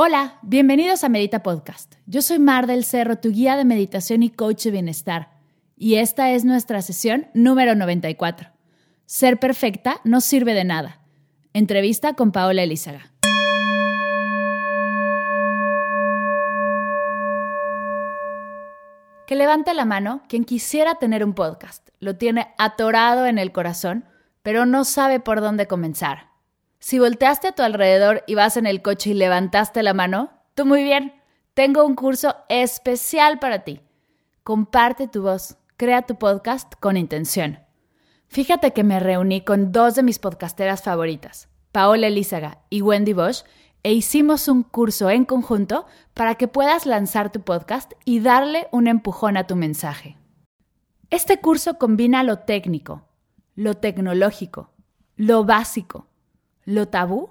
Hola, bienvenidos a Medita Podcast. Yo soy Mar del Cerro, tu guía de meditación y coach de bienestar. Y esta es nuestra sesión número 94. Ser perfecta no sirve de nada. Entrevista con Paola Elizaga. Que levante la mano quien quisiera tener un podcast. Lo tiene atorado en el corazón, pero no sabe por dónde comenzar. Si volteaste a tu alrededor y vas en el coche y levantaste la mano, tú muy bien. Tengo un curso especial para ti. Comparte tu voz, crea tu podcast con intención. Fíjate que me reuní con dos de mis podcasteras favoritas, Paola Elízaga y Wendy Bosch, e hicimos un curso en conjunto para que puedas lanzar tu podcast y darle un empujón a tu mensaje. Este curso combina lo técnico, lo tecnológico, lo básico, lo tabú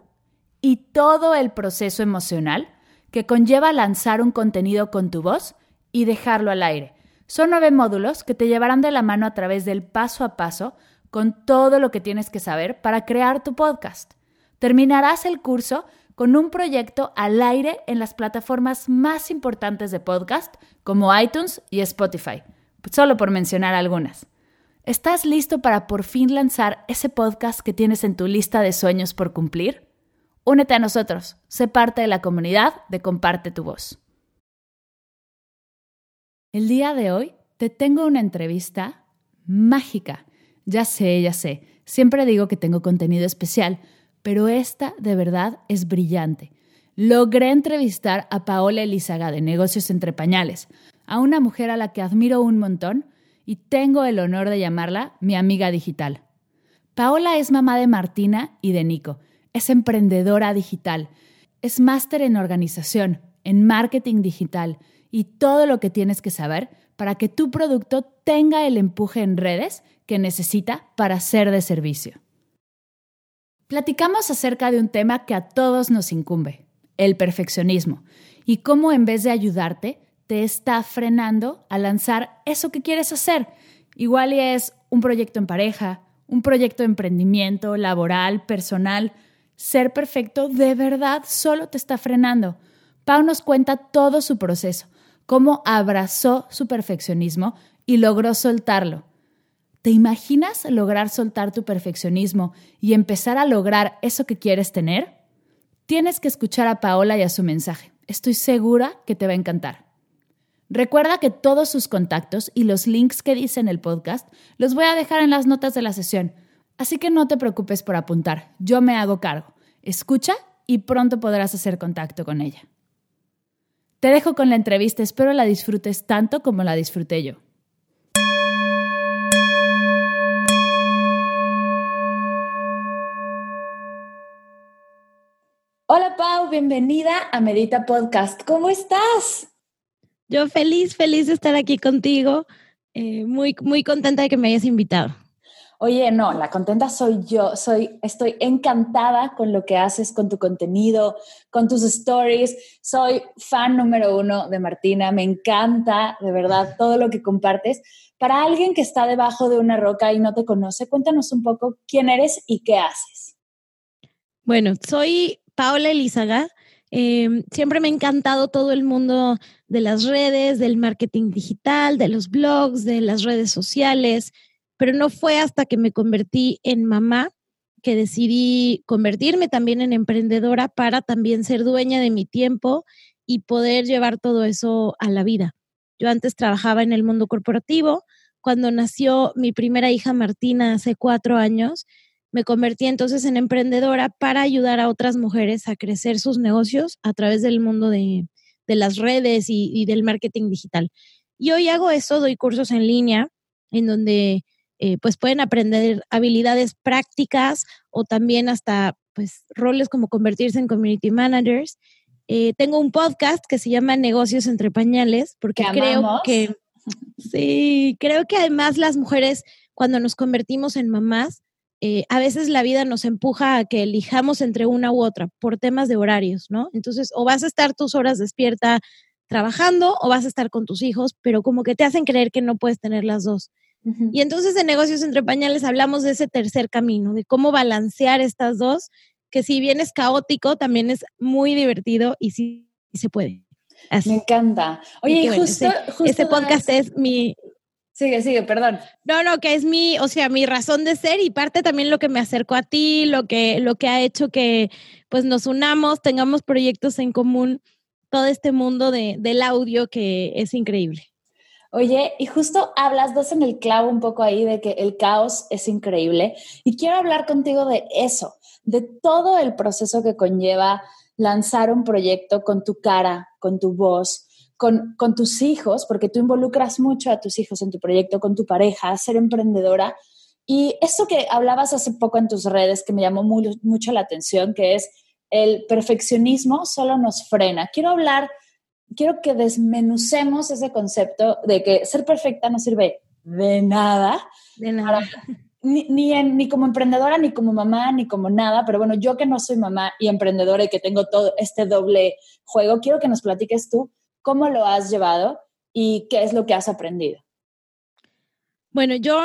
y todo el proceso emocional que conlleva lanzar un contenido con tu voz y dejarlo al aire. Son nueve módulos que te llevarán de la mano a través del paso a paso con todo lo que tienes que saber para crear tu podcast. Terminarás el curso con un proyecto al aire en las plataformas más importantes de podcast como iTunes y Spotify, solo por mencionar algunas. ¿Estás listo para por fin lanzar ese podcast que tienes en tu lista de sueños por cumplir? Únete a nosotros, sé parte de la comunidad de Comparte tu voz. El día de hoy te tengo una entrevista mágica. Ya sé, ya sé, siempre digo que tengo contenido especial, pero esta de verdad es brillante. Logré entrevistar a Paola Elizaga de Negocios Entre Pañales, a una mujer a la que admiro un montón y tengo el honor de llamarla mi amiga digital. Paola es mamá de Martina y de Nico. Es emprendedora digital. Es máster en organización, en marketing digital y todo lo que tienes que saber para que tu producto tenga el empuje en redes que necesita para ser de servicio. Platicamos acerca de un tema que a todos nos incumbe, el perfeccionismo, y cómo en vez de ayudarte, te está frenando a lanzar eso que quieres hacer. Igual es un proyecto en pareja, un proyecto de emprendimiento, laboral, personal. Ser perfecto de verdad solo te está frenando. Pau nos cuenta todo su proceso, cómo abrazó su perfeccionismo y logró soltarlo. ¿Te imaginas lograr soltar tu perfeccionismo y empezar a lograr eso que quieres tener? Tienes que escuchar a Paola y a su mensaje. Estoy segura que te va a encantar. Recuerda que todos sus contactos y los links que dice en el podcast los voy a dejar en las notas de la sesión, así que no te preocupes por apuntar, yo me hago cargo. Escucha y pronto podrás hacer contacto con ella. Te dejo con la entrevista, espero la disfrutes tanto como la disfruté yo. Hola Pau, bienvenida a Medita Podcast. ¿Cómo estás? Yo feliz, feliz de estar aquí contigo. Eh, muy, muy contenta de que me hayas invitado. Oye, no, la contenta soy yo. Soy, estoy encantada con lo que haces, con tu contenido, con tus stories. Soy fan número uno de Martina. Me encanta, de verdad, todo lo que compartes. Para alguien que está debajo de una roca y no te conoce, cuéntanos un poco quién eres y qué haces. Bueno, soy Paola Elizaga. Em, siempre me ha encantado todo el mundo de las redes, del marketing digital, de los blogs, de las redes sociales, pero no fue hasta que me convertí en mamá que decidí convertirme también en emprendedora para también ser dueña de mi tiempo y poder llevar todo eso a la vida. Yo antes trabajaba en el mundo corporativo. Cuando nació mi primera hija Martina hace cuatro años, me convertí entonces en emprendedora para ayudar a otras mujeres a crecer sus negocios a través del mundo de, las redes y, del marketing digital. Y hoy hago eso, doy cursos en línea en donde eh, pues pueden aprender habilidades prácticas o también hasta pues roles como convertirse en community managers. Eh, tengo un podcast que se llama Negocios entre Pañales porque creo que sí, creo que además las mujeres cuando nos convertimos en mamás eh, a veces la vida nos empuja a que elijamos entre una u otra por temas de horarios, ¿no? Entonces, o vas a estar tus horas despierta trabajando o vas a estar con tus hijos, pero como que te hacen creer que no puedes tener las dos. Y entonces en negocios entre pañales hablamos de ese tercer camino, de cómo balancear estas dos que si bien es caótico, también es muy divertido y sí, se puede. Me encanta. Oye, justo, este podcast es mi... Sigue, sigue, perdón. No, no, que es mi, o sea, mi razón de ser y parte también lo que me acercó a ti, lo que, lo que ha hecho que pues nos unamos, tengamos proyectos en común, todo este mundo de, del audio que es increíble. Oye, y justo hablas, dos en el clavo un poco ahí de que el caos es increíble. Y quiero hablar contigo de eso, de todo el proceso que conlleva lanzar un proyecto con tu cara, con tu voz, con, con, tus hijos, porque tú involucras mucho a tus hijos en tu proyecto, con tu pareja, ser emprendedora. Y eso que hablabas hace poco en tus redes, que me llamó mucho la atención, que es el perfeccionismo solo nos frena. Quiero hablar, quiero que desmenucemos ese concepto de que ser perfecta no sirve de nada. De nada. ni, ni, ni, como emprendedora, ni como mamá, ni como nada, pero bueno, yo que no soy mamá y emprendedora y que tengo todo este doble juego, quiero que nos platiques tú cómo lo has llevado y qué es lo que has aprendido. Bueno, yo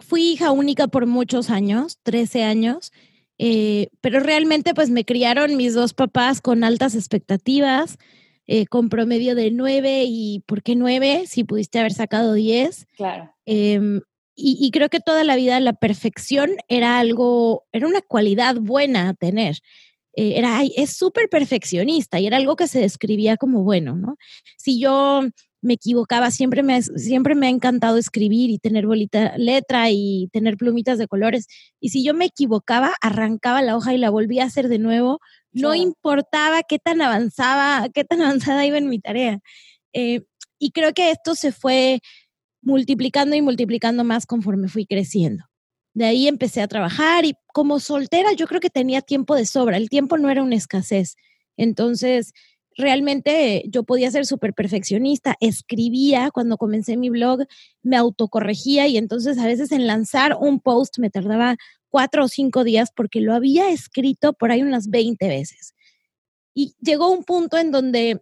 fui hija única por muchos años, 13 años, eh, pero realmente pues me criaron mis dos papás con altas expectativas, eh, con promedio de 9 y ¿por qué 9? Si pudiste haber sacado 10. Claro. Em, y, creo que toda la vida la perfección era algo, era una cualidad buena a tener. Eh, era, es súper perfeccionista y era algo que se describía como bueno, ¿no? Si yo me equivocaba, siempre me, siempre me ha encantado escribir y tener bolita letra y tener plumitas de colores. Y si yo me equivocaba, arrancaba la hoja y la volvía a hacer de nuevo. No importaba qué tan avanzaba, qué tan avanzada iba en mi tarea. Eh, y creo que esto se fue multiplicando y multiplicando más conforme fui creciendo. De ahí empecé a trabajar y como soltera yo creo que tenía tiempo de sobra. El tiempo no era una escasez. Entonces, realmente yo podía ser súper perfeccionista, escribía cuando comencé mi blog, me autocorregía y entonces a veces en lanzar un post me tardaba cuatro o cinco días porque lo había escrito por ahí unas 20 veces. Y llegó un punto en donde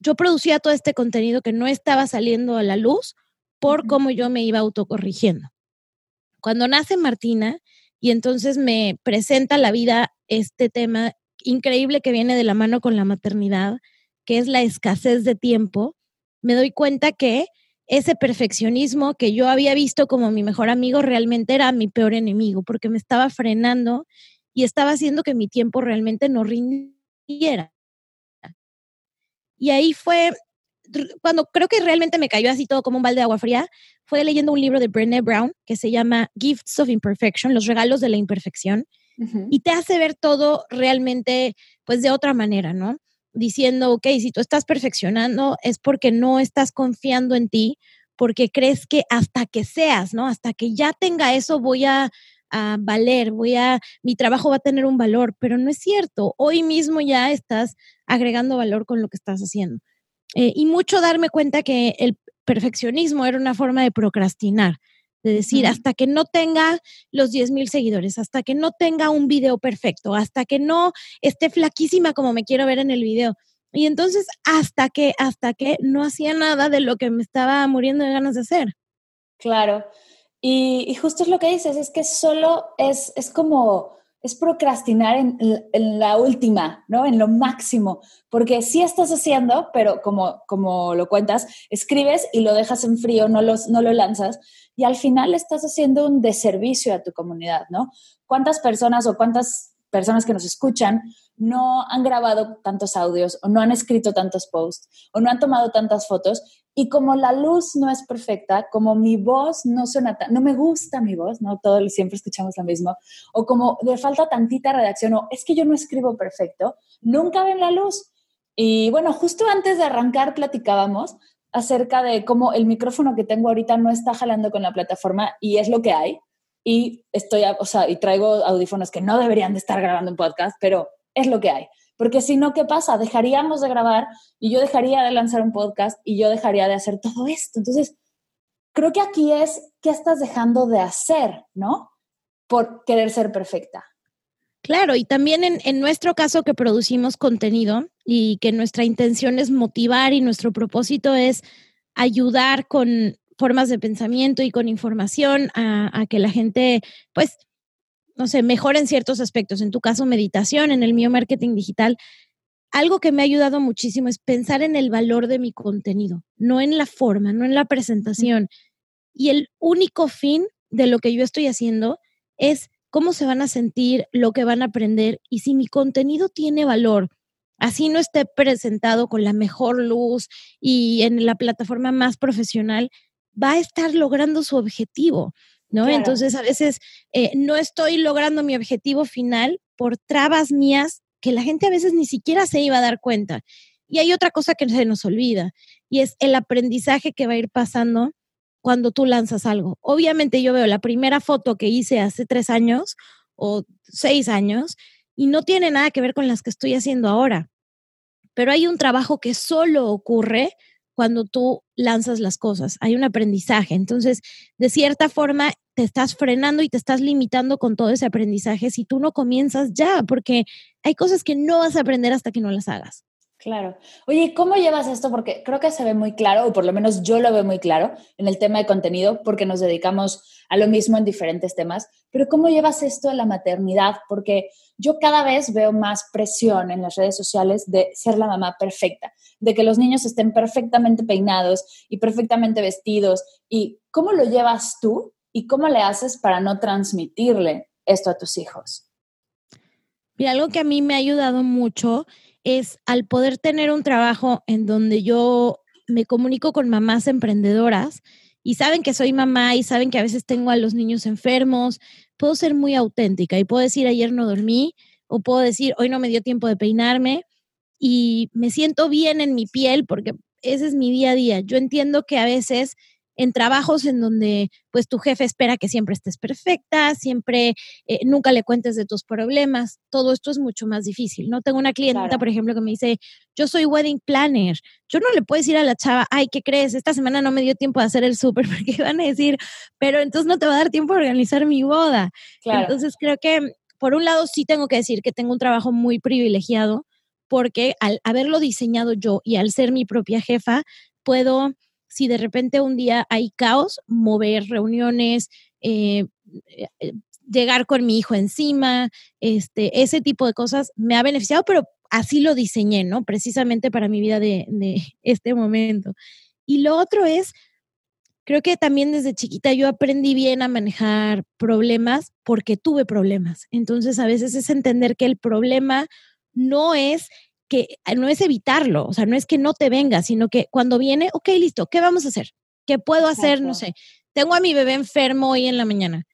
yo producía todo este contenido que no estaba saliendo a la luz por cómo yo me iba autocorrigiendo. Cuando nace Martina y entonces me presenta la vida este tema increíble que viene de la mano con la maternidad, que es la escasez de tiempo, me doy cuenta que ese perfeccionismo que yo había visto como mi mejor amigo realmente era mi peor enemigo, porque me estaba frenando y estaba haciendo que mi tiempo realmente no rindiera. Y ahí fue cuando creo que realmente me cayó así todo como un balde de agua fría, fue leyendo un libro de Brené Brown que se llama Gifts of Imperfection, los regalos de la imperfección y te hace ver todo realmente pues de otra manera, ¿no? Diciendo, ok, si tú estás perfeccionando es porque no estás confiando en ti, porque crees que hasta que seas, ¿no? Hasta que ya tenga eso voy a, valer, voy a, mi trabajo va a tener un valor, pero no es cierto. Hoy mismo ya estás agregando valor con lo que estás haciendo. Eh, y mucho darme cuenta que el perfeccionismo era una forma de procrastinar de decir, hasta que no tenga los 10 mil seguidores, hasta que no tenga un video perfecto, hasta que no esté flaquísima como me quiero ver en el video. Y entonces, hasta que, hasta que no hacía nada de lo que me estaba muriendo de ganas de hacer. Claro. Y, y justo es lo que dices, es que solo es, es como es procrastinar en, la última, ¿no? En lo máximo, porque sí estás haciendo, pero como, como lo cuentas, escribes y lo dejas en frío, no, los, no lo lanzas, y al final estás haciendo un deservicio a tu comunidad, ¿no? ¿Cuántas personas o cuántas personas que nos escuchan no han grabado tantos audios o no han escrito tantos posts o no han tomado tantas fotos y como la luz no es perfecta, como mi voz no suena tan, no me gusta mi voz, no todos siempre escuchamos lo mismo, o como le falta tantita redacción o es que yo no escribo perfecto, nunca ven la luz. Y bueno, justo antes de arrancar platicábamos acerca de cómo el micrófono que tengo ahorita no está jalando con la plataforma y es lo que hay. Y estoy, o sea, y traigo audífonos que no deberían de estar grabando un podcast, pero es lo que hay. Porque si no, ¿qué pasa? Dejaríamos de grabar y yo dejaría de lanzar un podcast y yo dejaría de hacer todo esto. Entonces, creo que aquí es qué estás dejando de hacer, ¿no? Por querer ser perfecta. Claro, y también en, nuestro caso que producimos contenido y que nuestra intención es motivar y nuestro propósito es ayudar con formas de pensamiento y con información a que la gente, pues, no sé, mejor en ciertos aspectos. En tu caso, meditación, en el mío, marketing digital. Algo que me ha ayudado muchísimo es pensar en el valor de mi contenido, no en la forma, no en la presentación. Y el único fin de lo que yo estoy haciendo es cómo se van a sentir, lo que van a aprender y si mi contenido tiene valor, así no esté presentado con la mejor luz y en la plataforma más profesional, va a estar logrando su objetivo, ¿no? Entonces, a veces eh, no estoy logrando mi objetivo final por trabas mías que la gente a veces ni siquiera se iba a dar cuenta. Y hay otra cosa que se nos olvida, y es el aprendizaje que va a ir pasando cuando tú lanzas algo. Obviamente yo veo la primera foto que hice hace tres años o seis años y no tiene nada que ver con las que estoy haciendo ahora. Pero hay un trabajo que solo ocurre cuando tú lanzas las cosas. Hay un aprendizaje. Entonces, de cierta forma, te estás frenando y te estás limitando con todo ese aprendizaje si tú no comienzas ya, porque hay cosas que no vas a aprender hasta que no las hagas. Claro. Oye, ¿cómo llevas esto? Porque creo que se ve muy claro, o por lo menos yo lo veo muy claro en el tema de contenido, porque nos dedicamos a lo mismo en diferentes temas, pero ¿cómo llevas esto a la maternidad? Porque yo cada vez veo más presión en las redes sociales de ser la mamá perfecta, de que los niños estén perfectamente peinados y perfectamente vestidos. ¿Y cómo lo llevas tú y cómo le haces para no transmitirle esto a tus hijos? Mira, algo que a mí me ha ayudado mucho es al poder tener un trabajo en donde yo me comunico con mamás emprendedoras y saben que soy mamá y saben que a veces tengo a los niños enfermos, puedo ser muy auténtica y puedo decir ayer no dormí o puedo decir hoy no me dio tiempo de peinarme y me siento bien en mi piel porque ese es mi día a día. Yo entiendo que a veces en trabajos en donde pues tu jefe espera que siempre estés perfecta, siempre eh, nunca le cuentes de tus problemas, todo esto es mucho más difícil, ¿no? Tengo una clienta, por ejemplo, que me dice, yo soy wedding planner, yo no le puedo decir a la chava, ay, ¿qué crees? Esta semana no me dio tiempo de hacer el súper, porque van a decir, pero entonces no te va a dar tiempo de organizar mi boda. Entonces creo que, por un lado, sí tengo que decir que tengo un trabajo muy privilegiado, porque al haberlo diseñado yo y al ser mi propia jefa, puedo si de repente un día hay caos, mover reuniones, eh, eh, llegar con mi hijo encima, este, ese tipo de cosas me ha beneficiado, pero así lo diseñé, ¿no? Precisamente para mi vida de este momento. Y lo otro es, creo que también desde chiquita yo aprendí bien a manejar problemas porque tuve problemas. Entonces a veces es entender que el problema no es que eh, no es evitarlo, o sea, no es que no te venga, sino que cuando viene, ok, listo, ¿qué vamos a hacer? ¿Qué puedo hacer? No sé, tengo a mi bebé enfermo hoy en la mañana.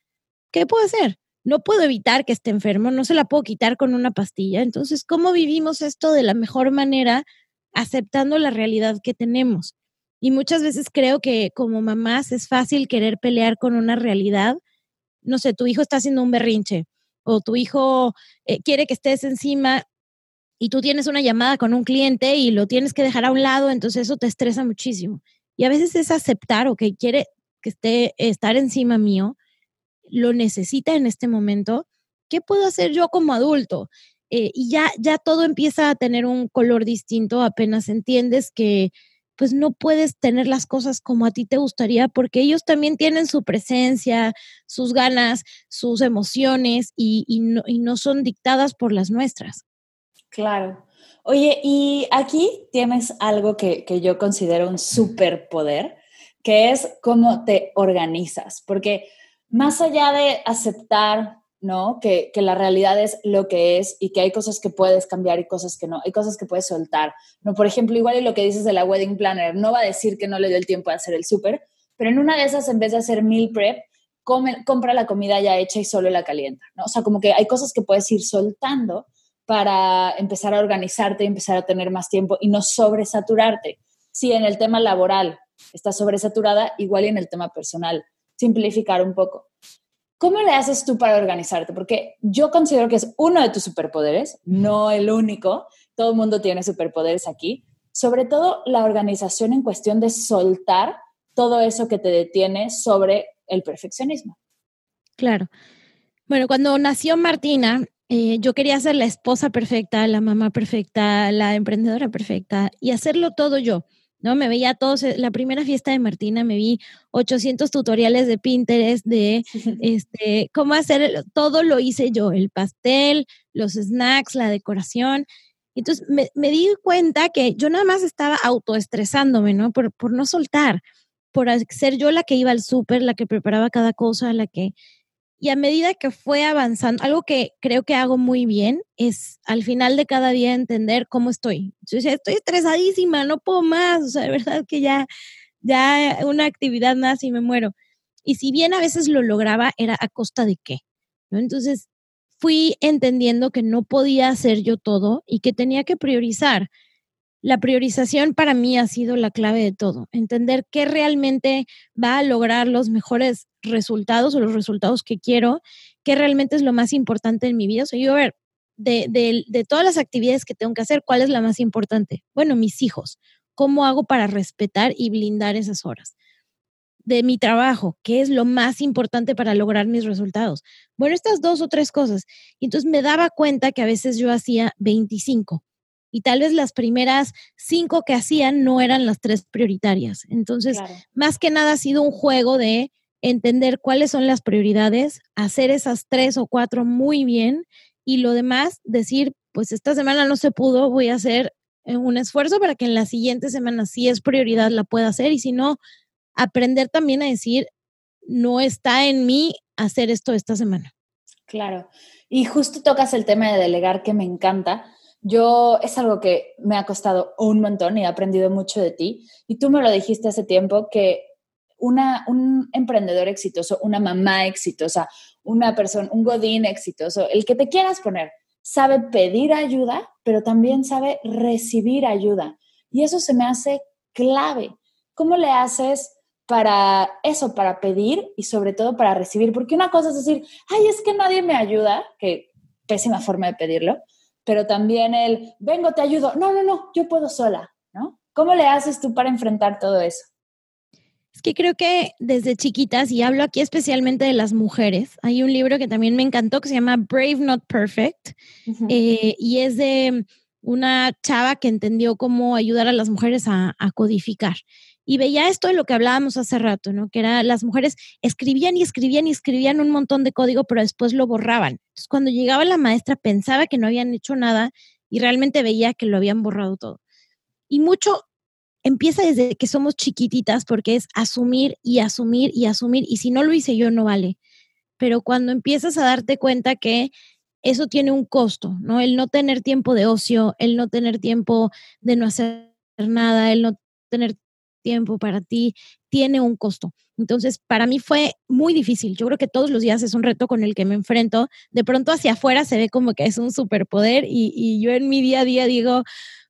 ¿Qué puedo hacer? No puedo evitar que esté enfermo, no se la puedo quitar con una pastilla. Entonces, ¿cómo vivimos esto de la mejor manera aceptando la realidad que tenemos? Y muchas veces creo que como mamás es fácil querer pelear con una realidad. No sé, tu hijo está haciendo un berrinche o tu hijo eh, quiere que estés encima y tú tienes una llamada con un cliente y lo tienes que dejar a un lado, entonces eso te estresa muchísimo. Y a veces es aceptar o que quiere que esté estar encima mío, lo necesita en este momento. ¿Qué puedo hacer yo como adulto? Eh, y ya, ya todo empieza a tener un color distinto apenas entiendes que pues no puedes tener las cosas como a ti te gustaría porque ellos también tienen su presencia, sus ganas, sus emociones y, y, no, y no son dictadas por las nuestras. Claro. Oye, y aquí tienes algo que, yo considero un superpoder, que es cómo te organizas, porque más allá de aceptar, ¿no? Que, que, la realidad es lo que es y que hay cosas que puedes cambiar y cosas que no, hay cosas que puedes soltar, ¿no? Por ejemplo, igual y lo que dices de la wedding planner, no va a decir que no le dio el tiempo de hacer el súper, pero en una de esas, en vez de hacer meal prep, compra la comida ya hecha y solo la calienta, ¿no? O sea, como que hay cosas que puedes ir soltando para empezar a organizarte y empezar a tener más tiempo y no sobresaturarte. Si en el tema laboral estás sobresaturada, igual y en el tema personal, simplificar un poco. ¿Cómo le haces tú para organizarte? Porque yo considero que es uno de tus superpoderes, no el único. Todo el mundo tiene superpoderes aquí. Sobre todo la organización en cuestión de soltar todo eso que te detiene sobre el perfeccionismo. Claro. Bueno, cuando nació Martina, eh, yo quería ser la esposa perfecta, la mamá perfecta, la emprendedora perfecta y hacerlo todo yo. ¿no? Me veía todos, eh, la primera fiesta de Martina me vi 800 tutoriales de Pinterest de este, cómo hacer, todo lo hice yo, el pastel, los snacks, la decoración. Entonces me, me di cuenta que yo nada más estaba autoestresándome, ¿no? Por, por no soltar, por ser yo la que iba al súper, la que preparaba cada cosa, la que y a medida que fue avanzando, algo que creo que hago muy bien es al final de cada día entender cómo estoy. Yo decía, estoy estresadísima, no puedo más, o sea, de verdad que ya, ya una actividad más y me muero. Y si bien a veces lo lograba, era a costa de qué. Entonces fui entendiendo que no podía hacer yo todo y que tenía que priorizar la priorización para mí ha sido la clave de todo. Entender qué realmente va a lograr los mejores resultados o los resultados que quiero, qué realmente es lo más importante en mi vida. O sea, yo a ver, de, de, todas las actividades que tengo que hacer, ¿cuál es la más importante? Bueno, mis hijos. ¿Cómo hago para respetar y blindar esas horas? De mi trabajo, ¿qué es lo más importante para lograr mis resultados? Bueno, estas dos o tres cosas. Y entonces me daba cuenta que a veces yo hacía 25 y tal vez las primeras cinco que hacían no eran las tres prioritarias. Entonces, más que nada ha sido un juego de entender cuáles son las prioridades, hacer esas tres o cuatro muy bien y lo demás decir, pues esta semana no se pudo, voy a hacer eh, un esfuerzo para que en la siguiente semana si es prioridad la pueda hacer y si no, aprender también a decir, no está en mí hacer esto esta semana. Claro. Y justo tocas el tema de delegar que me encanta, yo es algo que me ha costado un montón y he aprendido mucho de ti. Y tú me lo dijiste hace tiempo que una, un emprendedor exitoso, una mamá exitosa, una persona, un godín exitoso, el que te quieras poner, sabe pedir ayuda, pero también sabe recibir ayuda. Y eso se me hace clave. ¿Cómo le haces para eso, para pedir y sobre todo para recibir? Porque una cosa es decir, ay, es que nadie me ayuda, que pésima forma de pedirlo pero también el, vengo, te ayudo, no, no, no, yo puedo sola, ¿no? ¿Cómo le haces tú para enfrentar todo eso? Es que creo que desde chiquitas, y hablo aquí especialmente de las mujeres, hay un libro que también me encantó que se llama Brave Not Perfect, eh, y es de una chava que entendió cómo ayudar a las mujeres a, a codificar y veía esto de lo que hablábamos hace rato, ¿no? Que era las mujeres escribían y escribían y escribían un montón de código, pero después lo borraban. Entonces, cuando llegaba la maestra pensaba que no habían hecho nada y realmente veía que lo habían borrado todo. Y mucho empieza desde que somos chiquititas porque es asumir y asumir y asumir y si no lo hice yo no vale. Pero cuando empiezas a darte cuenta que eso tiene un costo, ¿no? El no tener tiempo de ocio, el no tener tiempo de no hacer nada, el no tener tiempo para ti, tiene un costo. Entonces, para mí fue muy difícil. Yo creo que todos los días es un reto con el que me enfrento. De pronto hacia afuera se ve como que es un superpoder y, y yo en mi día a día digo,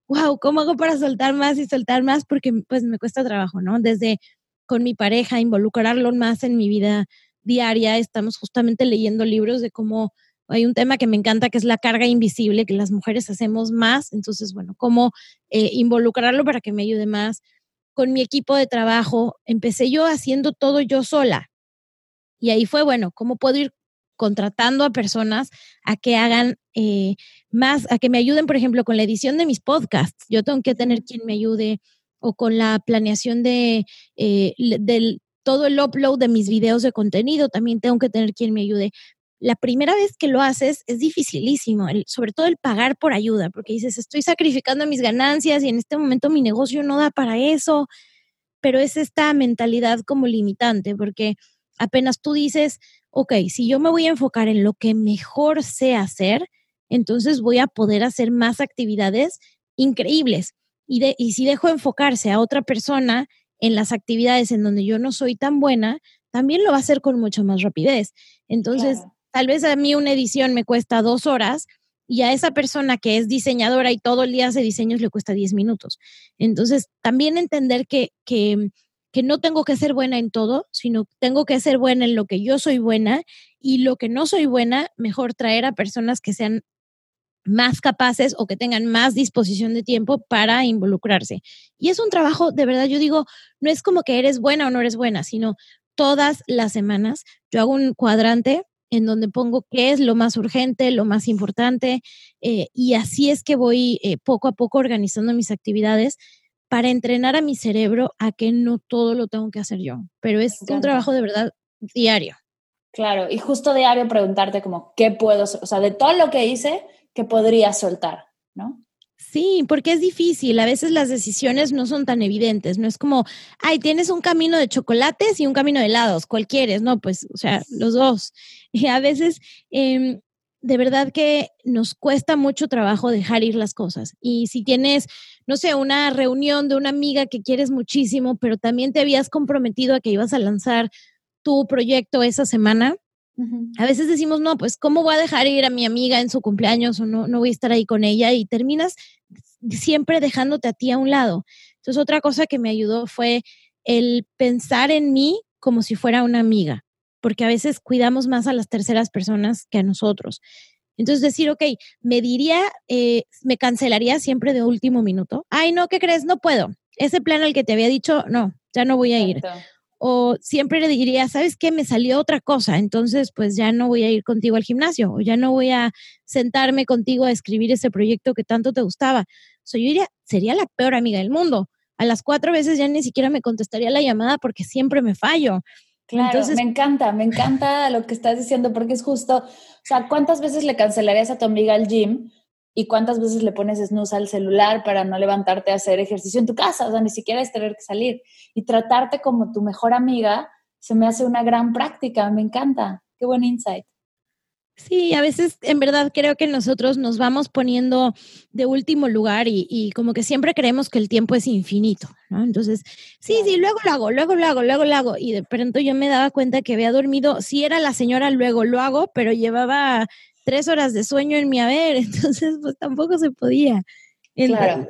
wow, ¿cómo hago para soltar más y soltar más? Porque pues me cuesta trabajo, ¿no? Desde con mi pareja, involucrarlo más en mi vida diaria. Estamos justamente leyendo libros de cómo hay un tema que me encanta que es la carga invisible, que las mujeres hacemos más. Entonces, bueno, cómo eh, involucrarlo para que me ayude más con mi equipo de trabajo, empecé yo haciendo todo yo sola. Y ahí fue, bueno, ¿cómo puedo ir contratando a personas a que hagan eh, más, a que me ayuden, por ejemplo, con la edición de mis podcasts? Yo tengo que tener quien me ayude o con la planeación de eh, del todo el upload de mis videos de contenido, también tengo que tener quien me ayude la primera vez que lo haces es dificilísimo, sobre todo el pagar por ayuda, porque dices, estoy sacrificando mis ganancias y en este momento mi negocio no da para eso, pero es esta mentalidad como limitante, porque apenas tú dices, ok, si yo me voy a enfocar en lo que mejor sé hacer, entonces voy a poder hacer más actividades increíbles. Y, de, y si dejo enfocarse a otra persona en las actividades en donde yo no soy tan buena, también lo va a hacer con mucho más rapidez. Entonces, Tal vez a mí una edición me cuesta dos horas y a esa persona que es diseñadora y todo el día hace diseños le cuesta diez minutos. Entonces, también entender que, que, que no tengo que ser buena en todo, sino tengo que ser buena en lo que yo soy buena y lo que no soy buena, mejor traer a personas que sean más capaces o que tengan más disposición de tiempo para involucrarse. Y es un trabajo, de verdad, yo digo, no es como que eres buena o no eres buena, sino todas las semanas yo hago un cuadrante en donde pongo qué es lo más urgente, lo más importante, eh, y así es que voy eh, poco a poco organizando mis actividades para entrenar a mi cerebro a que no todo lo tengo que hacer yo, pero es un trabajo de verdad diario. Claro, y justo diario preguntarte como, ¿qué puedo, o sea, de todo lo que hice, ¿qué podría soltar? ¿No? Sí, porque es difícil. A veces las decisiones no son tan evidentes. No es como, ay, tienes un camino de chocolates y un camino de helados. ¿Cuál quieres? No, pues, o sea, los dos. Y a veces, em, de verdad que nos cuesta mucho trabajo dejar ir las cosas. Y si tienes, no sé, una reunión de una amiga que quieres muchísimo, pero también te habías comprometido a que ibas a lanzar tu proyecto esa semana, a veces decimos, no, pues, ¿cómo voy a dejar ir a mi amiga en su cumpleaños o no, no voy a estar ahí con ella? Y terminas siempre dejándote a ti a un lado. Entonces, otra cosa que me ayudó fue el pensar en mí como si fuera una amiga, porque a veces cuidamos más a las terceras personas que a nosotros. Entonces decir, ok, me diría, eh, me cancelaría siempre de último minuto. Ay, no, ¿qué crees? No puedo. Ese plan al que te había dicho, no, ya no voy a ir o siempre le diría, ¿sabes qué? Me salió otra cosa, entonces pues ya no voy a ir contigo al gimnasio o ya no voy a sentarme contigo a escribir ese proyecto que tanto te gustaba. O sea, yo diría, sería la peor amiga del mundo. A las cuatro veces ya ni siquiera me contestaría la llamada porque siempre me fallo. Claro, Entonces, me encanta, me encanta lo que estás diciendo porque es justo, o sea, ¿cuántas veces le cancelarías a tu amiga al gym y cuántas veces le pones snooze al celular para no levantarte a hacer ejercicio en tu casa, o sea, ni siquiera es tener que salir. Y tratarte como tu mejor amiga se me hace una gran práctica, me encanta. Qué buen insight. Sí, a veces en verdad creo que nosotros nos vamos poniendo de último lugar y, como que siempre creemos que el tiempo es infinito, ¿no? Entonces, sí, sí, luego lo hago, luego lo hago, luego lo hago. Y de pronto yo me daba cuenta que había dormido, sí era la señora, luego lo hago, pero llevaba tres horas de sueño en mi haber, entonces pues tampoco se podía.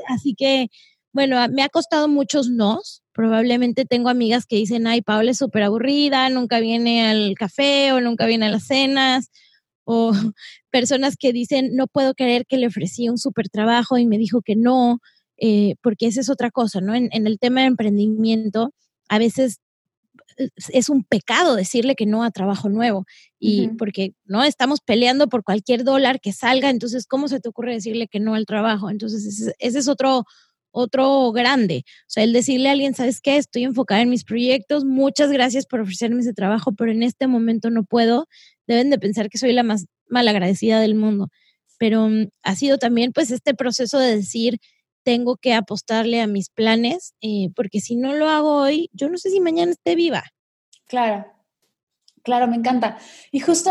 Así que, bueno, me ha costado muchos nos. Probablemente tengo amigas que dicen, ay, Paula es súper aburrida, nunca viene al café o nunca viene a las cenas. O personas que dicen, no puedo creer que le ofrecí un súper trabajo y me dijo que no, eh, porque esa es otra cosa, ¿no? En, en el tema de emprendimiento, a veces es un pecado decirle que no a trabajo nuevo y porque no estamos peleando por cualquier dólar que salga, entonces cómo se te ocurre decirle que no al trabajo? Entonces ese, es otro otro grande, o sea, el decirle a alguien, ¿sabes qué? Estoy enfocada en mis proyectos, muchas gracias por ofrecerme ese trabajo, pero en este momento no puedo, deben de pensar que soy la más malagradecida del mundo. Pero mm, ha sido también pues este proceso de decir, tengo que apostarle a mis planes, eh, porque si no lo hago hoy, yo no sé si mañana esté viva. Claro, claro, me encanta. Y justo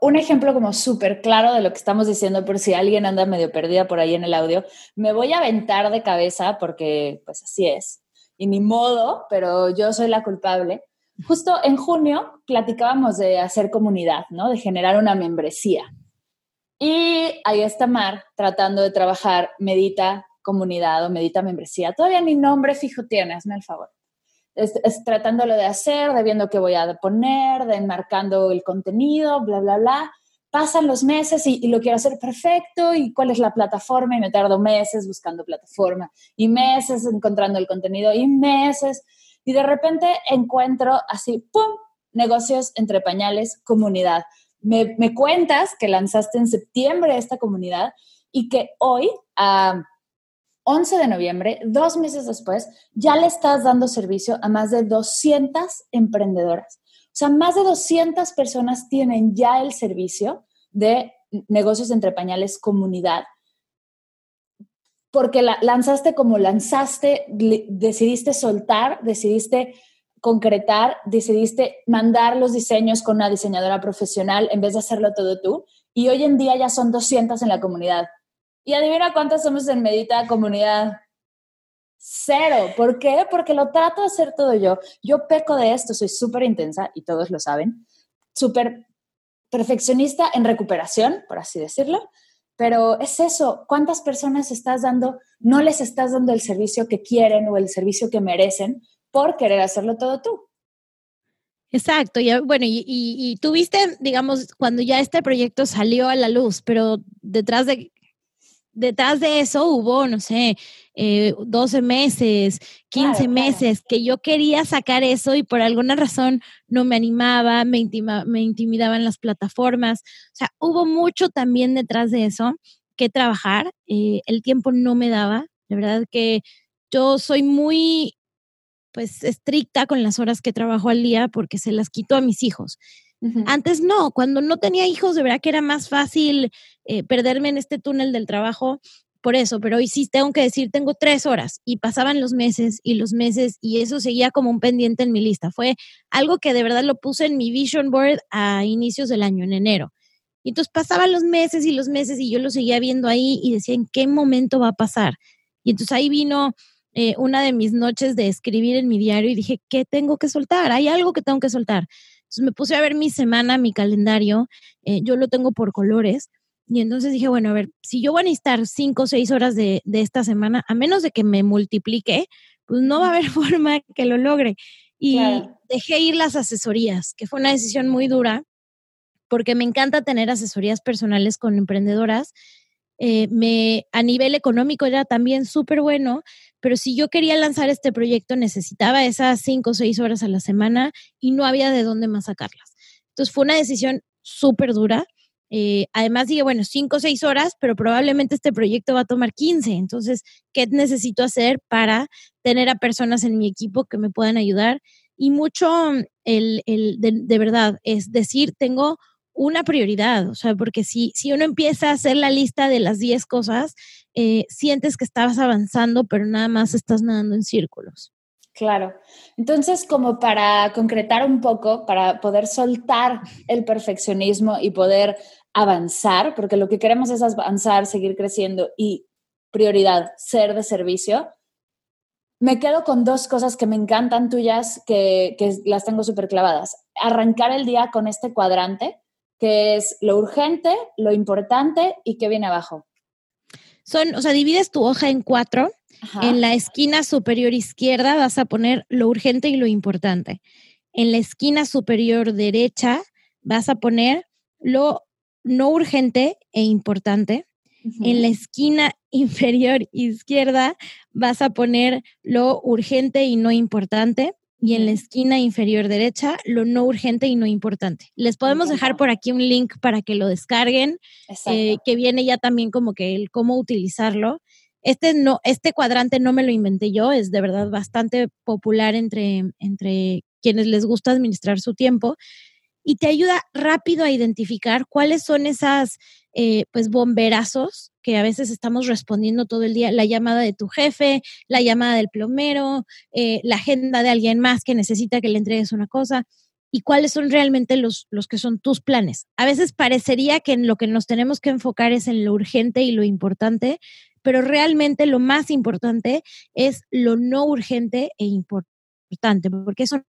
un ejemplo como súper claro de lo que estamos diciendo, por si alguien anda medio perdida por ahí en el audio, me voy a aventar de cabeza porque pues así es. Y ni modo, pero yo soy la culpable. Justo en junio platicábamos de hacer comunidad, ¿no? De generar una membresía. Y ahí está Mar tratando de trabajar Medita comunidad o Medita Membresía. Todavía ni nombre fijo tiene, hazme el favor. Es, tratándolo de hacer, de viendo qué voy a poner, de enmarcando el contenido, bla, bla, bla. Pasan los meses y, lo quiero hacer perfecto y cuál es la plataforma y me tardo meses buscando plataforma y meses encontrando el contenido y meses y de repente encuentro así, ¡pum!, negocios entre pañales, comunidad. Me, me cuentas que lanzaste en septiembre esta comunidad y que hoy, a 11 de noviembre, dos meses después, ya le estás dando servicio a más de 200 emprendedoras. O sea, más de 200 personas tienen ya el servicio de negocios entre pañales comunidad. Porque la, lanzaste como lanzaste, decidiste soltar, decidiste concretar, decidiste mandar los diseños con una diseñadora profesional en vez de hacerlo todo tú. Y hoy en día ya son 200 en la comunidad. Y adivina cuántas somos en Medita Comunidad. Cero. ¿Por qué? Porque lo trato de hacer todo yo. Yo peco de esto, soy súper intensa y todos lo saben. Súper perfeccionista en recuperación, por así decirlo. Pero es eso, ¿cuántas personas estás dando, no les estás dando el servicio que quieren o el servicio que merecen por querer hacerlo todo tú? Exacto, y bueno, y, y, tuviste, digamos, cuando ya este proyecto salió a la luz, pero detrás de detrás de eso hubo, no sé, 12 eh, meses, 15 meses, que yo quería sacar eso y por alguna razón no me animaba, me, me intimidaban las plataformas. O sea, hubo mucho también detrás de eso que trabajar. Eh, el tiempo no me daba. De verdad que yo soy muy pues estricta con las horas que trabajo al día porque se las quito a mis hijos. Antes no, cuando no tenía hijos, de verdad que era más fácil eh, perderme en este túnel del trabajo por eso, pero hoy sí tengo que decir, tengo tres horas y pasaban los meses y los meses y eso seguía como un pendiente en mi lista. Fue algo que de verdad lo puse en mi vision board a inicios del año, en enero. Y entonces pasaban los meses y los meses y yo lo seguía viendo ahí y decía, ¿en qué momento va a pasar? Y entonces ahí vino eh, una de mis noches de escribir en mi diario y dije, ¿qué tengo que soltar? Hay algo que tengo que soltar. Entonces me puse a ver mi semana, mi calendario, eh, yo lo tengo por colores. Y entonces dije, bueno, a ver, si yo voy a necesitar cinco o seis horas de, de, esta semana, a menos de que me multiplique, pues no va a haber forma que lo logre. Y dejé ir las asesorías, que fue una decisión muy dura, porque me encanta tener asesorías personales con emprendedoras. Eh, me, a nivel económico era también súper bueno, pero si yo quería lanzar este proyecto necesitaba esas cinco o seis horas a la semana y no había de dónde más sacarlas. Entonces fue una decisión súper dura. Eh, además dije, bueno, cinco o seis horas, pero probablemente este proyecto va a tomar 15. Entonces, ¿qué necesito hacer para tener a personas en mi equipo que me puedan ayudar? Y mucho, el, el de, de verdad, es decir, tengo una prioridad, o sea, porque si, si uno empieza a hacer la lista de las 10 cosas, eh, sientes que estabas avanzando, pero nada más estás nadando en círculos. Claro. Entonces, como para concretar un poco, para poder soltar el perfeccionismo y poder avanzar, porque lo que queremos es avanzar, seguir creciendo y prioridad, ser de servicio, me quedo con dos cosas que me encantan tuyas, que, que las tengo súper clavadas. Arrancar el día con este cuadrante, que es lo urgente, lo importante y qué viene abajo. Son, o sea, divides tu hoja en cuatro. En la esquina superior izquierda vas a poner lo urgente y lo importante. En la esquina superior derecha vas a poner lo no urgente e importante. En la esquina inferior izquierda vas a poner lo urgente y no importante y en la esquina inferior derecha lo no urgente y no importante. Les podemos dejar por aquí un link para que lo descarguen, eh, que viene ya también como que el cómo utilizarlo. Este, no, este cuadrante no me lo inventé yo, es de verdad bastante popular entre, entre quienes les gusta administrar su tiempo y te ayuda rápido a identificar cuáles son esas eh, pues bomberazos que a veces estamos respondiendo todo el día, la llamada de tu jefe, la llamada del plomero, eh, la agenda de alguien más que necesita que le entregues una cosa y cuáles son realmente los, los que son tus planes. A veces parecería que en lo que nos tenemos que enfocar es en lo urgente y lo importante, pero realmente lo más importante es lo no urgente e importante, porque son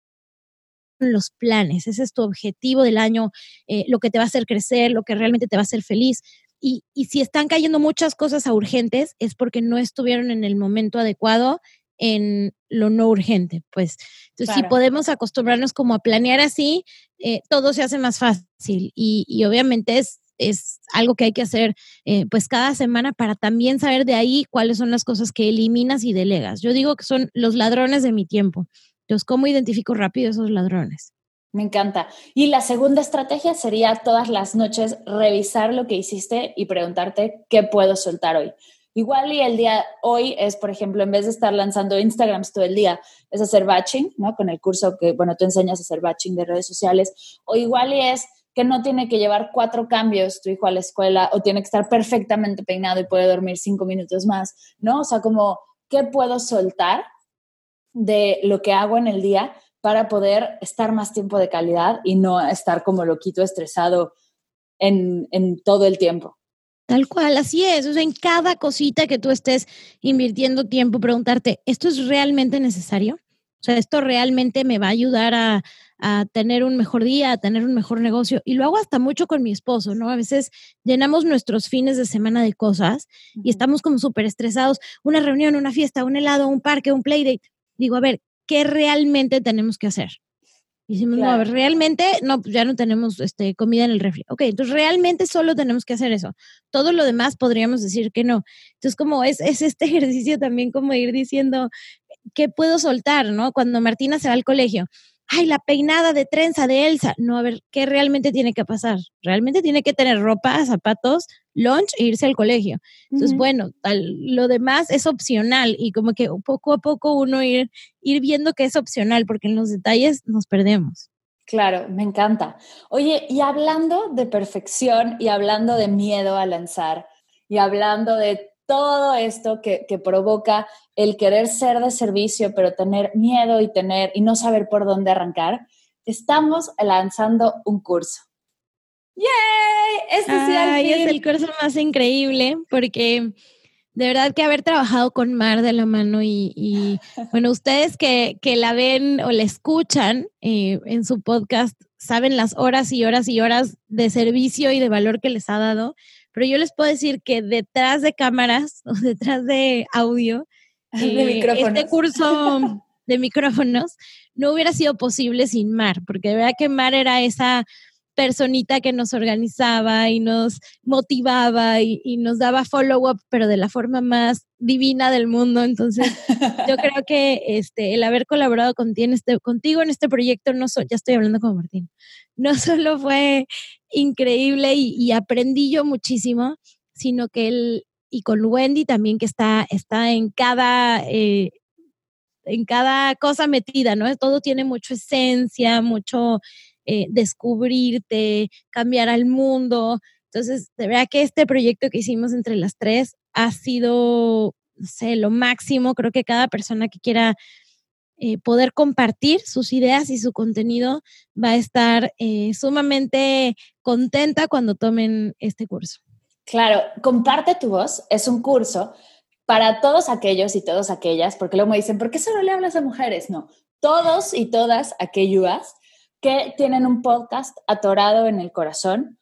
los planes, ese es tu objetivo del año, eh, lo que te va a hacer crecer, lo que realmente te va a hacer feliz. Y, y, si están cayendo muchas cosas a urgentes es porque no estuvieron en el momento adecuado en lo no urgente, pues. Entonces, si podemos acostumbrarnos como a planear así, eh, todo se hace más fácil y, y obviamente es, es algo que hay que hacer eh, pues cada semana para también saber de ahí cuáles son las cosas que eliminas y delegas. Yo digo que son los ladrones de mi tiempo. Entonces, ¿cómo identifico rápido esos ladrones? Me encanta. Y la segunda estrategia sería todas las noches revisar lo que hiciste y preguntarte qué puedo soltar hoy. Igual y el día hoy es, por ejemplo, en vez de estar lanzando Instagrams todo el día, es hacer batching, ¿no? Con el curso que, bueno, tú enseñas a hacer batching de redes sociales. O igual y es que no tiene que llevar cuatro cambios tu hijo a la escuela o tiene que estar perfectamente peinado y puede dormir cinco minutos más, ¿no? O sea, como, ¿qué puedo soltar de lo que hago en el día para poder estar más tiempo de calidad y no estar como loquito estresado en, en todo el tiempo. Tal cual, así es. O sea, en cada cosita que tú estés invirtiendo tiempo, preguntarte, ¿esto es realmente necesario? O sea, ¿esto realmente me va a ayudar a, a, tener un mejor día, a tener un mejor negocio? Y lo hago hasta mucho con mi esposo, ¿no? A veces llenamos nuestros fines de semana de cosas y estamos como súper estresados. Una reunión, una fiesta, un helado, un parque, un playdate digo, a ver, ¿qué realmente tenemos que hacer? Y decimos, no, a ver, realmente, no, pues ya no tenemos este, comida en el refri. Ok, entonces realmente solo tenemos que hacer eso. Todo lo demás podríamos decir que no. Entonces, como es, es este ejercicio también como ir diciendo, ¿qué puedo soltar, no? Cuando Martina se va al colegio, ay, la peinada de trenza de Elsa. No, a ver, ¿qué realmente tiene que pasar? Realmente tiene que tener ropa, zapatos, lunch e irse al colegio. Entonces, bueno, lo demás es opcional y como que poco a poco uno ir, ir viendo que es opcional, porque en los detalles nos perdemos. Claro, me encanta. Oye, y hablando de perfección y hablando de miedo a lanzar y hablando de todo esto que, que, provoca el querer ser de servicio, pero tener miedo y tener y no saber por dónde arrancar, estamos lanzando un curso. ¡Yay! Este sí es el curso más increíble porque de verdad que haber trabajado con Mar de la mano y, bueno, ustedes que, la ven o la escuchan eh, en su podcast saben las horas y horas y horas de servicio y de valor que les ha dado, pero yo les puedo decir que detrás de cámaras o detrás de audio, eh, este curso de micrófonos no hubiera sido posible sin Mar, porque de verdad que Mar era esa personita que nos organizaba y nos motivaba y, nos daba follow-up, pero de la forma más divina del mundo. Entonces, yo creo que este, el haber colaborado contigo en este, contigo en este proyecto, no ya estoy hablando con Martín, no solo fue increíble y, aprendí yo muchísimo, sino que él, y con Wendy también que está, está en cada... Eh, en cada cosa metida, ¿no? Todo tiene mucha esencia, mucho eh, descubrirte, cambiar al mundo. Entonces, de verdad que este proyecto que hicimos entre las tres ha sido, no sé, lo máximo. Creo que cada persona que quiera eh, poder compartir sus ideas y su contenido va a estar eh, sumamente contenta cuando tomen este curso. Claro, comparte tu voz es un curso para todos aquellos y todas aquellas, porque luego me dicen, ¿por qué solo le hablas a mujeres? No, todos y todas aquellas que tienen un podcast atorado en el corazón,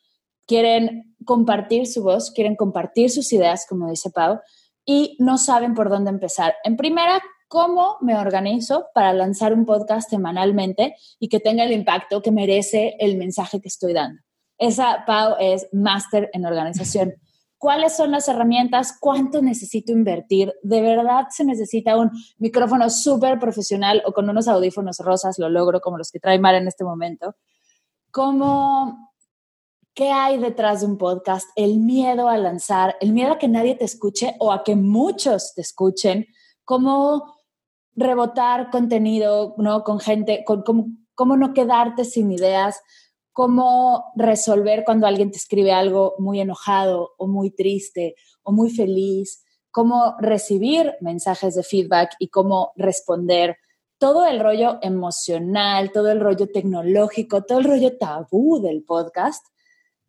quieren compartir su voz, quieren compartir sus ideas, como dice Pau, y no saben por dónde empezar. En primera, ¿cómo me organizo para lanzar un podcast semanalmente y que tenga el impacto que merece el mensaje que estoy dando? Esa, Pau, es máster en organización cuáles son las herramientas, cuánto necesito invertir. De verdad se necesita un micrófono súper profesional o con unos audífonos rosas, lo logro como los que trae Mar en este momento. ¿Cómo, qué hay detrás de un podcast? El miedo a lanzar, el miedo a que nadie te escuche o a que muchos te escuchen. ¿Cómo rebotar contenido ¿no? con gente, con, cómo no quedarte sin ideas? cómo resolver cuando alguien te escribe algo muy enojado o muy triste o muy feliz, cómo recibir mensajes de feedback y cómo responder. Todo el rollo emocional, todo el rollo tecnológico, todo el rollo tabú del podcast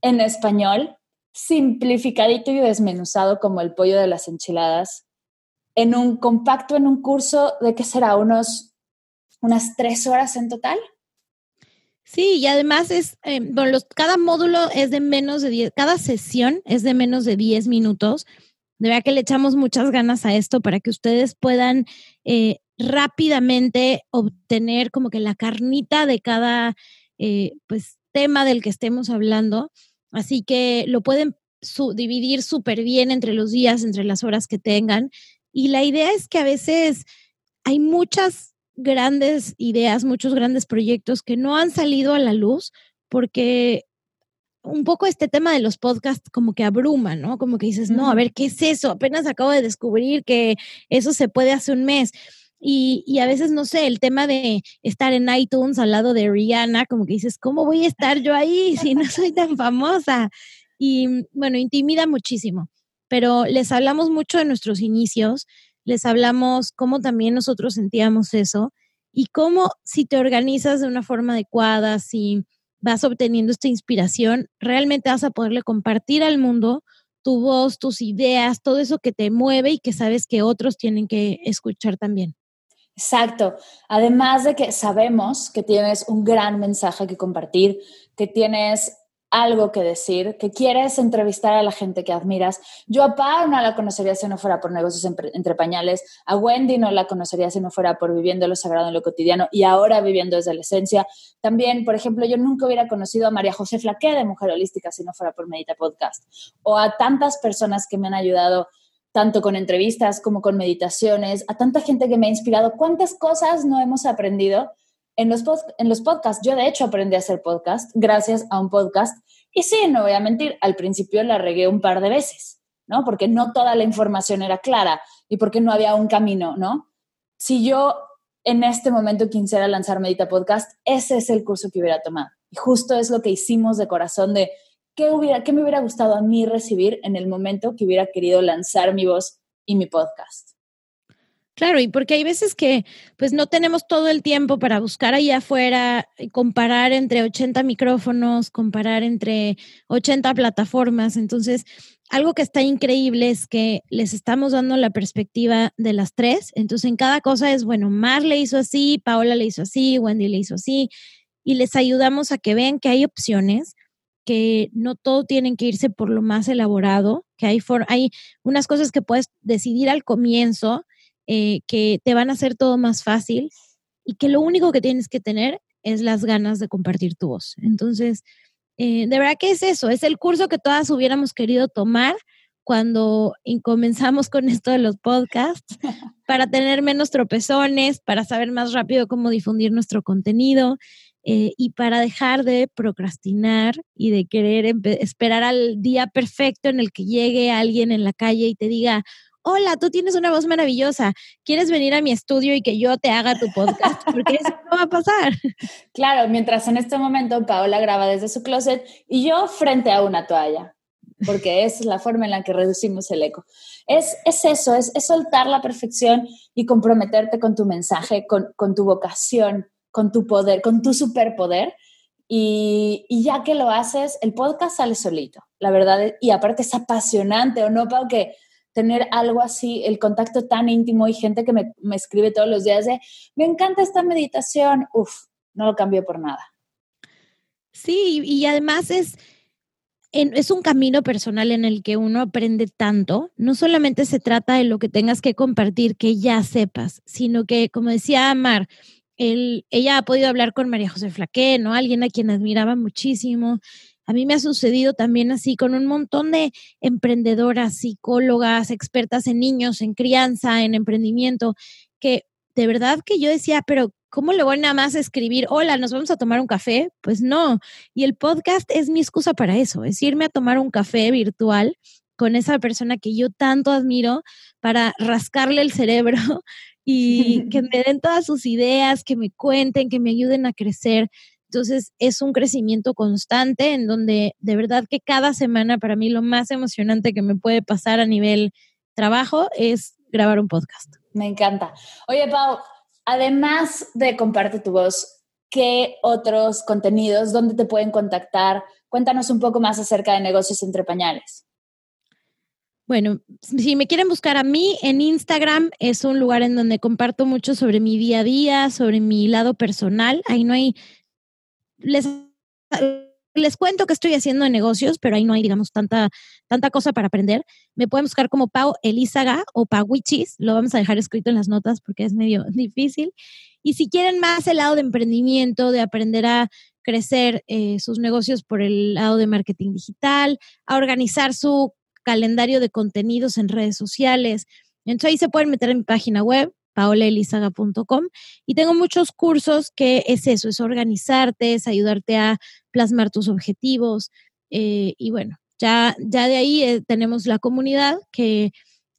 en español, simplificadito y desmenuzado como el pollo de las enchiladas, en un compacto, en un curso de qué será, unos, unas tres horas en total. Sí, y además es, eh, bueno, los, cada módulo es de menos de 10, cada sesión es de menos de 10 minutos. De verdad que le echamos muchas ganas a esto para que ustedes puedan eh, rápidamente obtener como que la carnita de cada eh, pues, tema del que estemos hablando. Así que lo pueden dividir súper bien entre los días, entre las horas que tengan. Y la idea es que a veces hay muchas grandes ideas, muchos grandes proyectos que no han salido a la luz porque un poco este tema de los podcasts como que abruma, ¿no? Como que dices, no, a ver, ¿qué es eso? Apenas acabo de descubrir que eso se puede hace un mes. Y, y, a veces, no sé, el tema de estar en iTunes al lado de Rihanna, como que dices, ¿cómo voy a estar yo ahí si no soy tan famosa? Y bueno, intimida muchísimo. Pero les hablamos mucho de nuestros inicios, les hablamos cómo también nosotros sentíamos eso y cómo si te organizas de una forma adecuada, si vas obteniendo esta inspiración, realmente vas a poderle compartir al mundo tu voz, tus ideas, todo eso que te mueve y que sabes que otros tienen que escuchar también. Exacto. Además de que sabemos que tienes un gran mensaje que compartir, que tienes algo que decir, que quieres entrevistar a la gente que admiras. Yo a Pau no la conocería si no fuera por negocios entre pañales, a Wendy no la conocería si no fuera por viviendo lo sagrado en lo cotidiano y ahora viviendo desde la esencia. También, por ejemplo, yo nunca hubiera conocido a María José Flaque de Mujer Holística si no fuera por Medita Podcast o a tantas personas que me han ayudado tanto con entrevistas como con meditaciones, a tanta gente que me ha inspirado. ¿Cuántas cosas no hemos aprendido? En los, en los podcasts. Yo de hecho aprendí a hacer podcast gracias a un podcast y sí, no voy a mentir, al principio la regué un par de veces, ¿no? Porque no toda la información era clara y porque no había un camino, ¿no? Si yo en este momento quisiera lanzar Medita Podcast, ese es el curso que hubiera tomado. Y justo es lo que hicimos de corazón de qué, hubiera, qué me hubiera gustado a mí recibir en el momento que hubiera querido lanzar mi voz y mi podcast. Claro, y porque hay veces que pues no tenemos todo el tiempo para buscar ahí afuera, comparar entre 80 micrófonos, comparar entre 80 plataformas. Entonces, algo que está increíble es que les estamos dando la perspectiva de las tres. Entonces, en cada cosa es, bueno, Mar le hizo así, Paola le hizo así, Wendy le hizo así, y les ayudamos a que vean que hay opciones, que no todo tienen que irse por lo más elaborado, que hay, hay unas cosas que puedes decidir al comienzo eh, que te van a hacer todo más fácil y que lo único que tienes que tener es las ganas de compartir tu voz. Entonces, eh, de verdad que es eso, es el curso que todas hubiéramos querido tomar cuando comenzamos con esto de los podcasts, para tener menos tropezones, para saber más rápido cómo difundir nuestro contenido eh, y para dejar de procrastinar y de querer esperar al día perfecto en el que llegue alguien en la calle y te diga, hola, tú tienes una voz maravillosa, ¿quieres venir a mi estudio y que yo te haga tu podcast? Porque eso no va a pasar. Claro, mientras en este momento Paola graba desde su closet y yo frente a una toalla, porque esa es la forma en la que reducimos el eco. Es, es eso, es, es soltar la perfección y comprometerte con tu mensaje, con, con tu vocación, con tu poder, con tu superpoder. Y, y, ya que lo haces, el podcast sale solito, la verdad. Y aparte es apasionante, ¿o no, Pau? Tener algo así, el contacto tan íntimo y gente que me, escribe todos los días de, me encanta esta meditación, uf, no lo cambio por nada. Sí, y además es, es un camino personal en el que uno aprende tanto. No solamente se trata de lo que tengas que compartir, que ya sepas, sino que, como decía Amar, ella ha podido hablar con María José Flaqué, ¿no? Alguien a quien admiraba muchísimo, a mí me ha sucedido también así con un montón de emprendedoras, psicólogas, expertas en niños, en crianza, en emprendimiento, que de verdad que yo decía, pero ¿cómo le voy nada más a escribir, hola, nos vamos a tomar un café? Pues no. Y el podcast es mi excusa para eso, es irme a tomar un café virtual con esa persona que yo tanto admiro para rascarle el cerebro y que me den todas sus ideas, que me cuenten, que me ayuden a crecer. Entonces es un crecimiento constante en donde de verdad que cada semana para mí lo más emocionante que me puede pasar a nivel trabajo es grabar un podcast. Me encanta. Oye, Pau, además de comparte tu voz, ¿qué otros contenidos, dónde te pueden contactar? Cuéntanos un poco más acerca de negocios entre pañales. Bueno, si me quieren buscar a mí en Instagram, es un lugar en donde comparto mucho sobre mi día a día, sobre mi lado personal. Ahí no hay les, les cuento que estoy haciendo de negocios, pero ahí no hay, digamos, tanta, tanta cosa para aprender. Me pueden buscar como Pau Elizaga o Pauichis, lo vamos a dejar escrito en las notas porque es medio difícil. Y si quieren más el lado de emprendimiento, de aprender a crecer eh, sus negocios por el lado de marketing digital, a organizar su calendario de contenidos en redes sociales. Entonces ahí se pueden meter en mi página web, paolaelizaga.com y tengo muchos cursos que es eso, es organizarte, es ayudarte a plasmar tus objetivos eh, y bueno, ya, ya de ahí eh, tenemos la comunidad que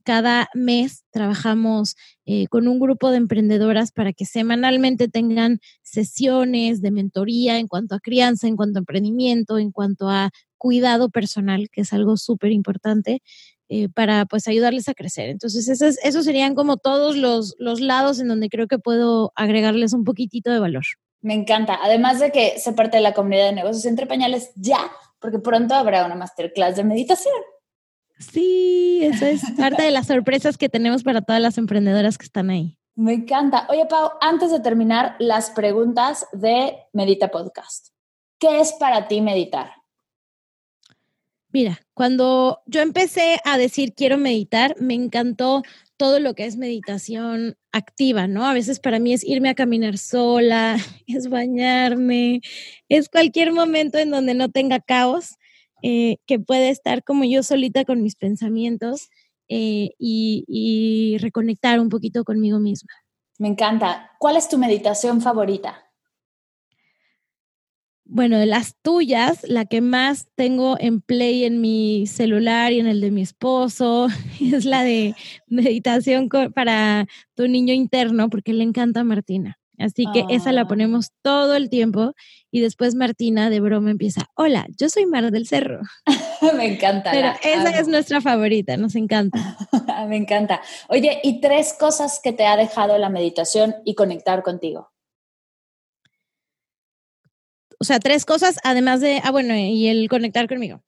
cada mes trabajamos eh, con un grupo de emprendedoras para que semanalmente tengan sesiones de mentoría en cuanto a crianza, en cuanto a emprendimiento, en cuanto a cuidado personal, que es algo súper importante. Eh, para pues ayudarles a crecer. Entonces, esos, esos serían como todos los, los lados en donde creo que puedo agregarles un poquitito de valor. Me encanta. Además de que se parte de la comunidad de negocios entre pañales ya, porque pronto habrá una masterclass de meditación. Sí, eso es parte de las sorpresas que tenemos para todas las emprendedoras que están ahí. Me encanta. Oye, Pau, antes de terminar, las preguntas de Medita Podcast. ¿Qué es para ti meditar? Mira, cuando yo empecé a decir quiero meditar, me encantó todo lo que es meditación activa, ¿no? A veces para mí es irme a caminar sola, es bañarme, es cualquier momento en donde no tenga caos, eh, que pueda estar como yo solita con mis pensamientos eh, y, y reconectar un poquito conmigo misma. Me encanta. ¿Cuál es tu meditación favorita? Bueno, de las tuyas, la que más tengo en play en mi celular y en el de mi esposo es la de meditación para tu niño interno, porque le encanta a Martina. Así que esa la ah. ponemos todo el tiempo y después Martina de broma empieza, hola, yo soy Mar del Cerro. Me encanta. Pero esa es nuestra favorita, nos encanta. Me encanta. Oye, ¿y tres cosas que te ha dejado la meditación y conectar contigo? O sea, tres cosas, además de, ah, bueno, y el conectar conmigo.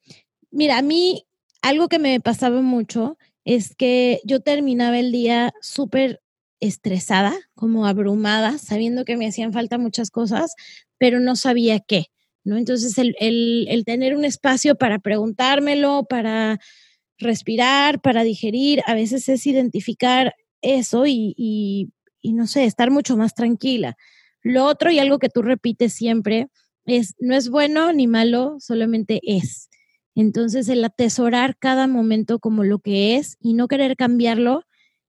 Mira, a mí algo que me pasaba mucho es que yo terminaba el día súper estresada, como abrumada, sabiendo que me hacían falta muchas cosas, pero no sabía qué, ¿no? Entonces, el, el, tener un espacio para preguntármelo, para respirar, para digerir, a veces es identificar eso y, y, y no sé, estar mucho más tranquila. Lo otro y algo que tú repites siempre es, no es bueno ni malo, solamente es. Entonces, el atesorar cada momento como lo que es y no querer cambiarlo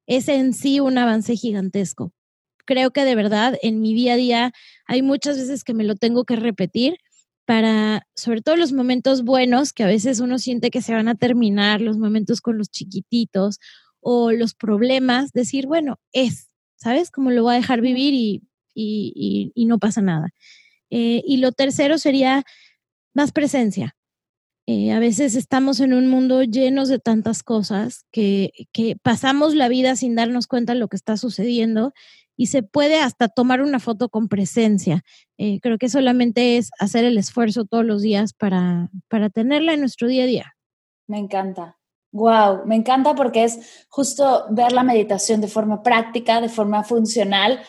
es en sí un avance gigantesco. Creo que de verdad en mi día a día hay muchas veces que me lo tengo que repetir para, sobre todo los momentos buenos, que a veces uno siente que se van a terminar, los momentos con los chiquititos o los problemas, decir, bueno, es, ¿sabes? Como lo voy a dejar vivir y, y, y, no pasa nada. Eh, y lo tercero sería más presencia. Eh, a veces estamos en un mundo lleno de tantas cosas que, que, pasamos la vida sin darnos cuenta de lo que está sucediendo y se puede hasta tomar una foto con presencia. Eh, creo que solamente es hacer el esfuerzo todos los días para, para tenerla en nuestro día a día. Me encanta. Wow, me encanta porque es justo ver la meditación de forma práctica, de forma funcional,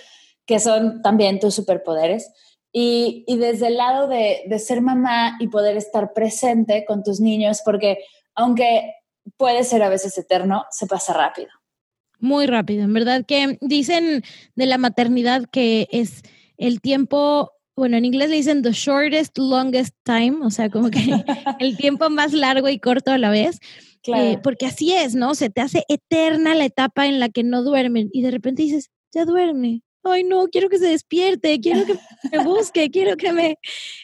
que son también tus superpoderes. Y, desde el lado de, de, ser mamá y poder estar presente con tus niños, porque aunque puede ser a veces eterno, se pasa rápido. Muy rápido, en verdad que dicen de la maternidad que es el tiempo, bueno, en inglés le dicen the shortest, longest time, o sea, como que el tiempo más largo y corto a la vez. Eh, porque así es, ¿no? Se te hace eterna la etapa en la que no duermen y de repente dices, ya duerme, ay no, quiero que se despierte, quiero que me busque, quiero que me...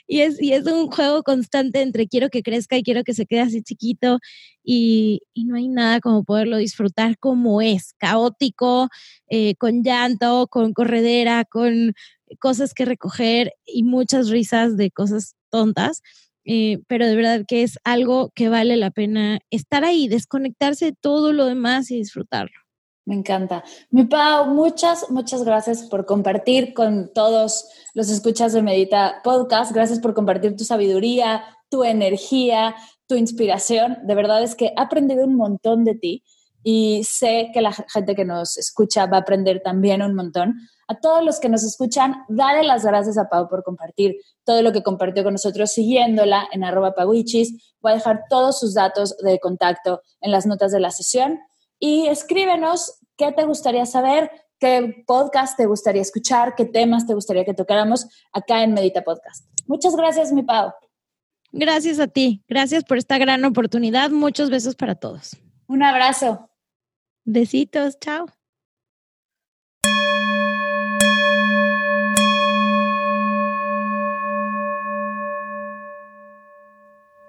Y es, y es un juego constante entre quiero que crezca y quiero que se quede así chiquito y, y no hay nada como poderlo disfrutar como es, caótico, eh, con llanto, con corredera, con cosas que recoger y muchas risas de cosas tontas. Eh, pero de verdad que es algo que vale la pena estar ahí, desconectarse de todo lo demás y disfrutarlo. Me encanta. Mi Pau, muchas, muchas gracias por compartir con todos los escuchas de Medita Podcast. Gracias por compartir tu sabiduría, tu energía, tu inspiración. De verdad es que he aprendido un montón de ti y sé que la gente que nos escucha va a aprender también un montón. A todos los que nos escuchan, dale las gracias a Pau por compartir todo lo que compartió con nosotros siguiéndola en arroba pawichis. Voy a dejar todos sus datos de contacto en las notas de la sesión y escríbenos qué te gustaría saber, qué podcast te gustaría escuchar, qué temas te gustaría que tocáramos acá en Medita Podcast. Muchas gracias, mi Pau. Gracias a ti. Gracias por esta gran oportunidad. Muchos besos para todos. Un abrazo. Besitos. Chao.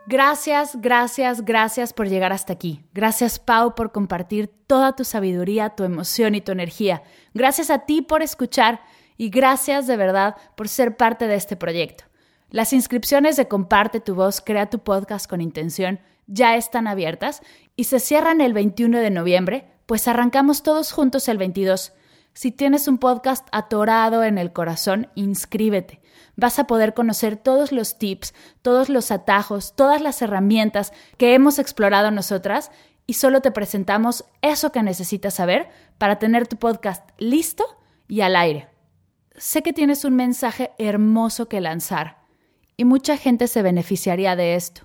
Gracias, gracias, gracias por llegar hasta aquí. Gracias Pau por compartir toda tu sabiduría, tu emoción y tu energía. Gracias a ti por escuchar y gracias de verdad por ser parte de este proyecto. Las inscripciones de Comparte tu voz, crea tu podcast con intención ya están abiertas y se cierran el 21 de noviembre, pues arrancamos todos juntos el 22. Si tienes un podcast atorado en el corazón, inscríbete vas a poder conocer todos los tips, todos los atajos, todas las herramientas que hemos explorado nosotras y solo te presentamos eso que necesitas saber para tener tu podcast listo y al aire. Sé que tienes un mensaje hermoso que lanzar y mucha gente se beneficiaría de esto.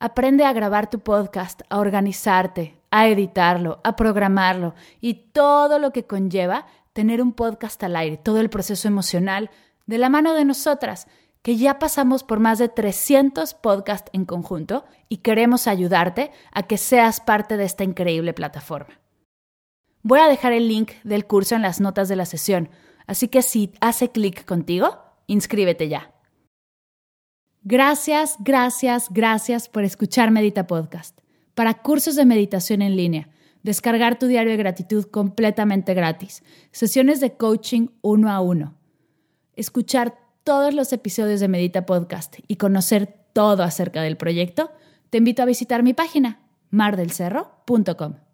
Aprende a grabar tu podcast, a organizarte, a editarlo, a programarlo y todo lo que conlleva tener un podcast al aire, todo el proceso emocional, de la mano de nosotras, que ya pasamos por más de 300 podcasts en conjunto y queremos ayudarte a que seas parte de esta increíble plataforma. Voy a dejar el link del curso en las notas de la sesión, así que si hace clic contigo, inscríbete ya. Gracias, gracias, gracias por escuchar Medita Podcast. Para cursos de meditación en línea, descargar tu diario de gratitud completamente gratis, sesiones de coaching uno a uno, escuchar todos los episodios de Medita Podcast y conocer todo acerca del proyecto, te invito a visitar mi página mardelcerro.com.